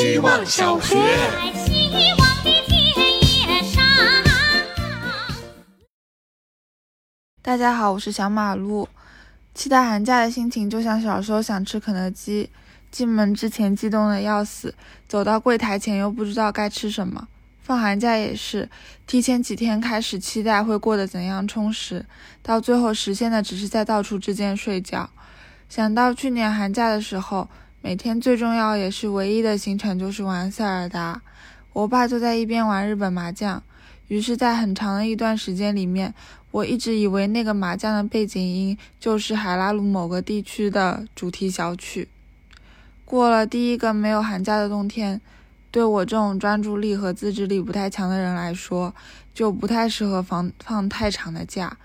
希望小学。大家好，我是小马路。期待寒假的心情就像小时候想吃肯德基，进门之前激动的要死，走到柜台前又不知道该吃什么。放寒假也是，提前几天开始期待会过得怎样充实，到最后实现的只是在到处之间睡觉。想到去年寒假的时候，每天最重要也是唯一的行程就是玩塞尔达。我爸就在一边玩日本麻将，于是，在很长的一段时间里面，我一直以为那个麻将的背景音就是海拉鲁某个地区的主题小曲。过了第一个没有寒假的冬天。对我这种专注力和自制力不太强的人来说，就不太适合放放太长的假。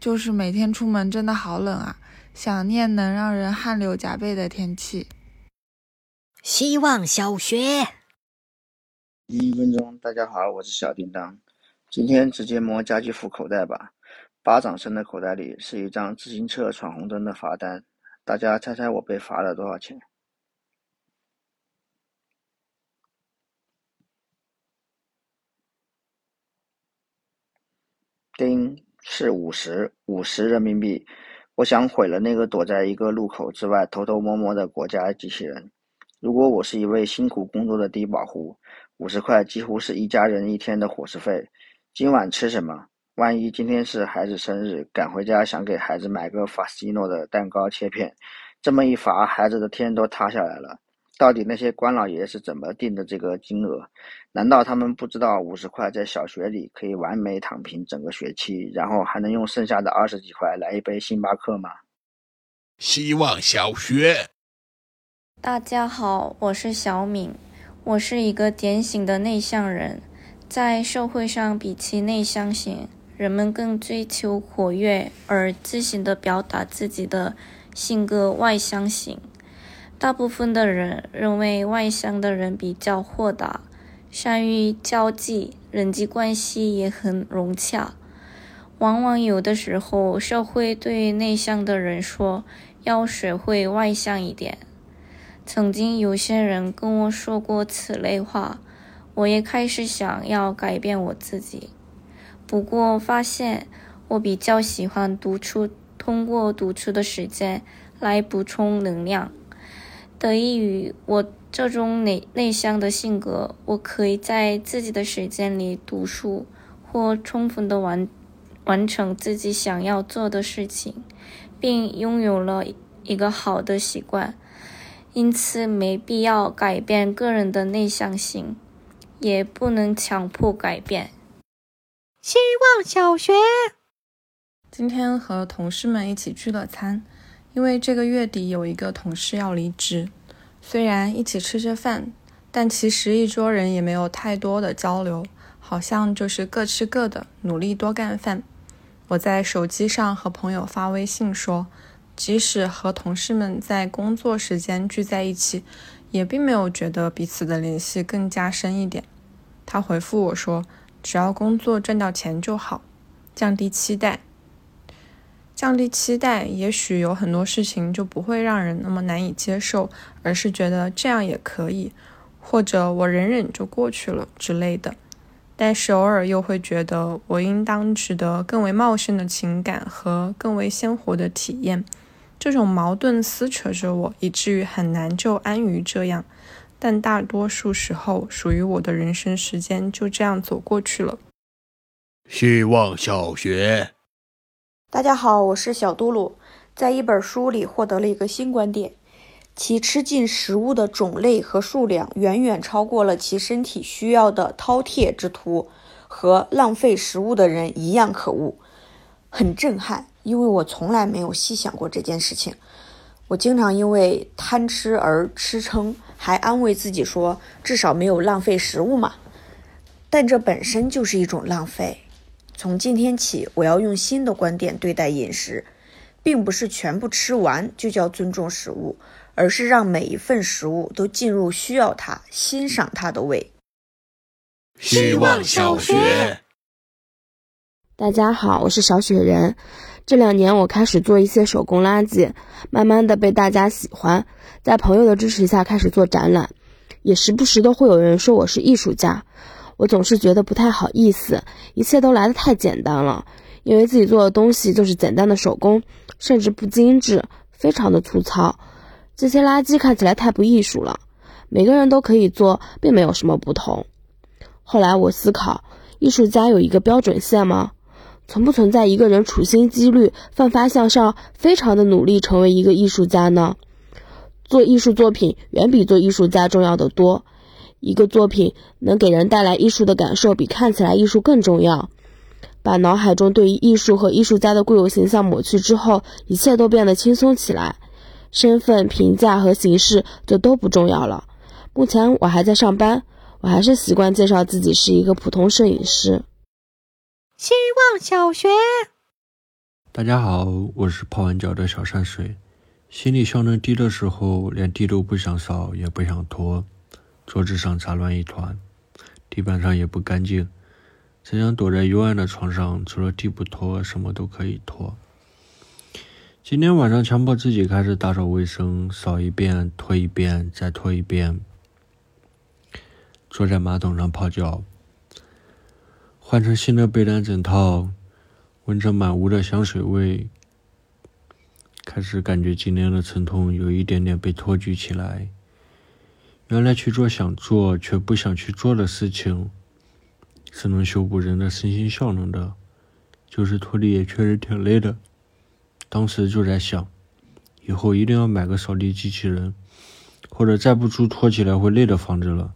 就是每天出门真的好冷啊，想念能让人汗流浃背的天气。希望小学，一分钟，大家好，我是小叮当。今天直接摸家居服口袋吧，巴掌深的口袋里是一张自行车闯红灯的罚单。大家猜猜我被罚了多少钱？丁是五十五十人民币，我想毁了那个躲在一个路口之外偷偷摸摸的国家机器人。如果我是一位辛苦工作的低保户，五十块几乎是一家人一天的伙食费。今晚吃什么？万一今天是孩子生日，赶回家想给孩子买个法斯诺的蛋糕切片，这么一罚，孩子的天都塌下来了。到底那些官老爷是怎么定的这个金额？难道他们不知道五十块在小学里可以完美躺平整个学期，然后还能用剩下的二十几块来一杯星巴克吗？希望小学，大家好，我是小敏，我是一个典型的内向人，在社会上比起内向型，人们更追求活跃而自信地表达自己的性格外向型。大部分的人认为外向的人比较豁达，善于交际，人际关系也很融洽。往往有的时候，社会对内向的人说要学会外向一点。曾经有些人跟我说过此类话，我也开始想要改变我自己。不过发现我比较喜欢独处，通过独处的时间来补充能量。得益于我这种内内向的性格，我可以在自己的时间里读书，或充分的完完成自己想要做的事情，并拥有了一个好的习惯。因此，没必要改变个人的内向性，也不能强迫改变。希望小学，今天和同事们一起聚了餐。因为这个月底有一个同事要离职，虽然一起吃着饭，但其实一桌人也没有太多的交流，好像就是各吃各的，努力多干饭。我在手机上和朋友发微信说，即使和同事们在工作时间聚在一起，也并没有觉得彼此的联系更加深一点。他回复我说，只要工作挣到钱就好，降低期待。降低期待，也许有很多事情就不会让人那么难以接受，而是觉得这样也可以，或者我忍忍就过去了之类的。但是偶尔又会觉得，我应当值得更为茂盛的情感和更为鲜活的体验。这种矛盾撕扯着我，以至于很难就安于这样。但大多数时候，属于我的人生时间就这样走过去了。希望小学。大家好，我是小嘟噜。在一本书里获得了一个新观点：其吃进食物的种类和数量远远超过了其身体需要的饕餮之徒，和浪费食物的人一样可恶。很震撼，因为我从来没有细想过这件事情。我经常因为贪吃而吃撑，还安慰自己说至少没有浪费食物嘛。但这本身就是一种浪费。从今天起，我要用新的观点对待饮食，并不是全部吃完就叫尊重食物，而是让每一份食物都进入需要它、欣赏它的胃。希望小学，大家好，我是小雪人。这两年我开始做一些手工垃圾，慢慢的被大家喜欢，在朋友的支持下开始做展览。也时不时的会有人说我是艺术家，我总是觉得不太好意思，一切都来得太简单了，因为自己做的东西就是简单的手工，甚至不精致，非常的粗糙，这些垃圾看起来太不艺术了。每个人都可以做，并没有什么不同。后来我思考，艺术家有一个标准线吗？存不存在一个人处心积虑、奋发向上、非常的努力成为一个艺术家呢？做艺术作品远比做艺术家重要的多。一个作品能给人带来艺术的感受，比看起来艺术更重要。把脑海中对于艺术和艺术家的固有形象抹去之后，一切都变得轻松起来，身份、评价和形式就都不重要了。目前我还在上班，我还是习惯介绍自己是一个普通摄影师。希望小学，大家好，我是泡完脚的小山水。心理效能低的时候，连地都不想扫，也不想拖，桌子上杂乱一团，地板上也不干净，只想躲在幽暗的床上，除了地不拖，什么都可以拖。今天晚上强迫自己开始打扫卫生，扫一遍，拖一遍，再拖一遍。坐在马桶上泡脚，换成新的被单枕套，闻着满屋的香水味，开始感觉今天的疼痛有一点点被托举起来。原来去做想做却不想去做的事情，是能修补人的身心效能的。就是拖地也确实挺累的，当时就在想，以后一定要买个扫地机器人，或者再不租拖起来会累的房子了。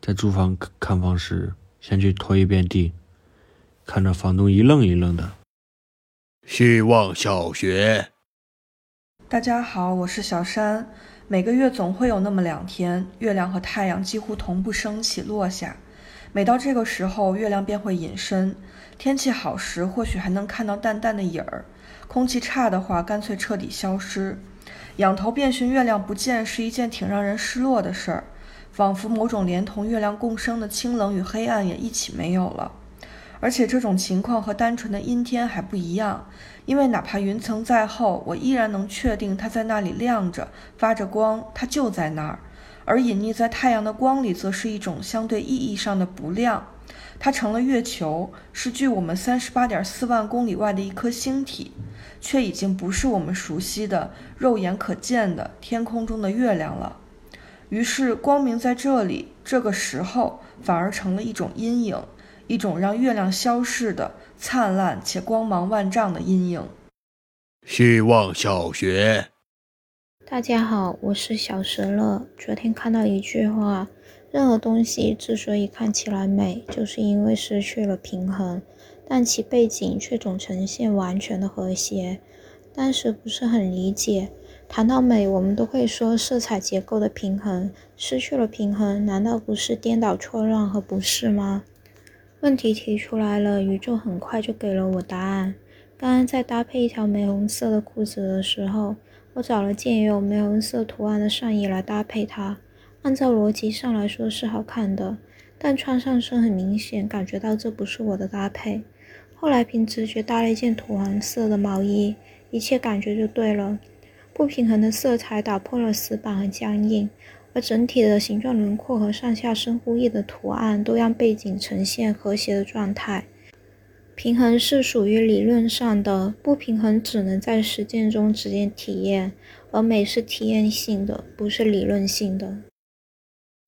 在租房看房时，先去拖一遍地，看着房东一愣一愣的。希望小学，大家好，我是小山。每个月总会有那么两天，月亮和太阳几乎同步升起落下。每到这个时候，月亮便会隐身。天气好时，或许还能看到淡淡的影儿；空气差的话，干脆彻底消失。仰头遍寻月亮不见，是一件挺让人失落的事儿。仿佛某种连同月亮共生的清冷与黑暗也一起没有了，而且这种情况和单纯的阴天还不一样，因为哪怕云层再厚，我依然能确定它在那里亮着，发着光，它就在那儿。而隐匿在太阳的光里，则是一种相对意义上的不亮，它成了月球，是距我们三十八点四万公里外的一颗星体，却已经不是我们熟悉的肉眼可见的天空中的月亮了。于是，光明在这里，这个时候反而成了一种阴影，一种让月亮消逝的灿烂且光芒万丈的阴影。希望小学，大家好，我是小石乐。昨天看到一句话：任何东西之所以看起来美，就是因为失去了平衡，但其背景却总呈现完全的和谐。当时不是很理解。谈到美，我们都会说色彩结构的平衡失去了平衡，难道不是颠倒错乱和不适吗？问题提出来了，宇宙很快就给了我答案。刚刚在搭配一条玫红色的裤子的时候，我找了件有玫红色图案的上衣来搭配它。按照逻辑上来说是好看的，但穿上身很明显感觉到这不是我的搭配。后来凭直觉搭了一件土黄色的毛衣，一切感觉就对了。不平衡的色彩打破了死板和僵硬，而整体的形状轮廓和上下深呼应的图案都让背景呈现和谐的状态。平衡是属于理论上的，不平衡只能在实践中直接体验，而美是体验性的，不是理论性的。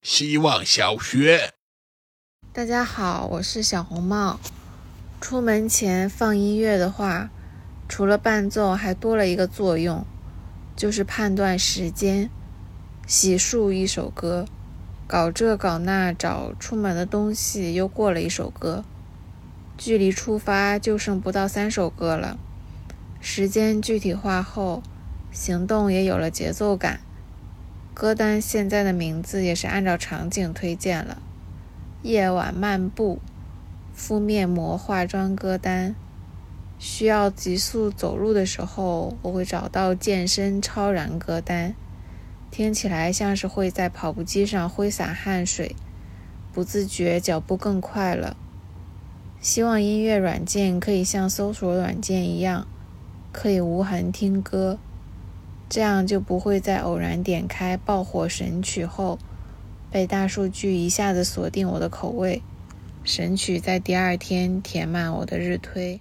希望小学，大家好，我是小红帽。出门前放音乐的话，除了伴奏，还多了一个作用。就是判断时间，洗漱一首歌，搞这搞那找出门的东西，又过了一首歌，距离出发就剩不到三首歌了。时间具体化后，行动也有了节奏感。歌单现在的名字也是按照场景推荐了：夜晚漫步、敷面膜、化妆歌单。需要急速走路的时候，我会找到健身超燃歌单，听起来像是会在跑步机上挥洒汗水，不自觉脚步更快了。希望音乐软件可以像搜索软件一样，可以无痕听歌，这样就不会在偶然点开爆火神曲后，被大数据一下子锁定我的口味，神曲在第二天填满我的日推。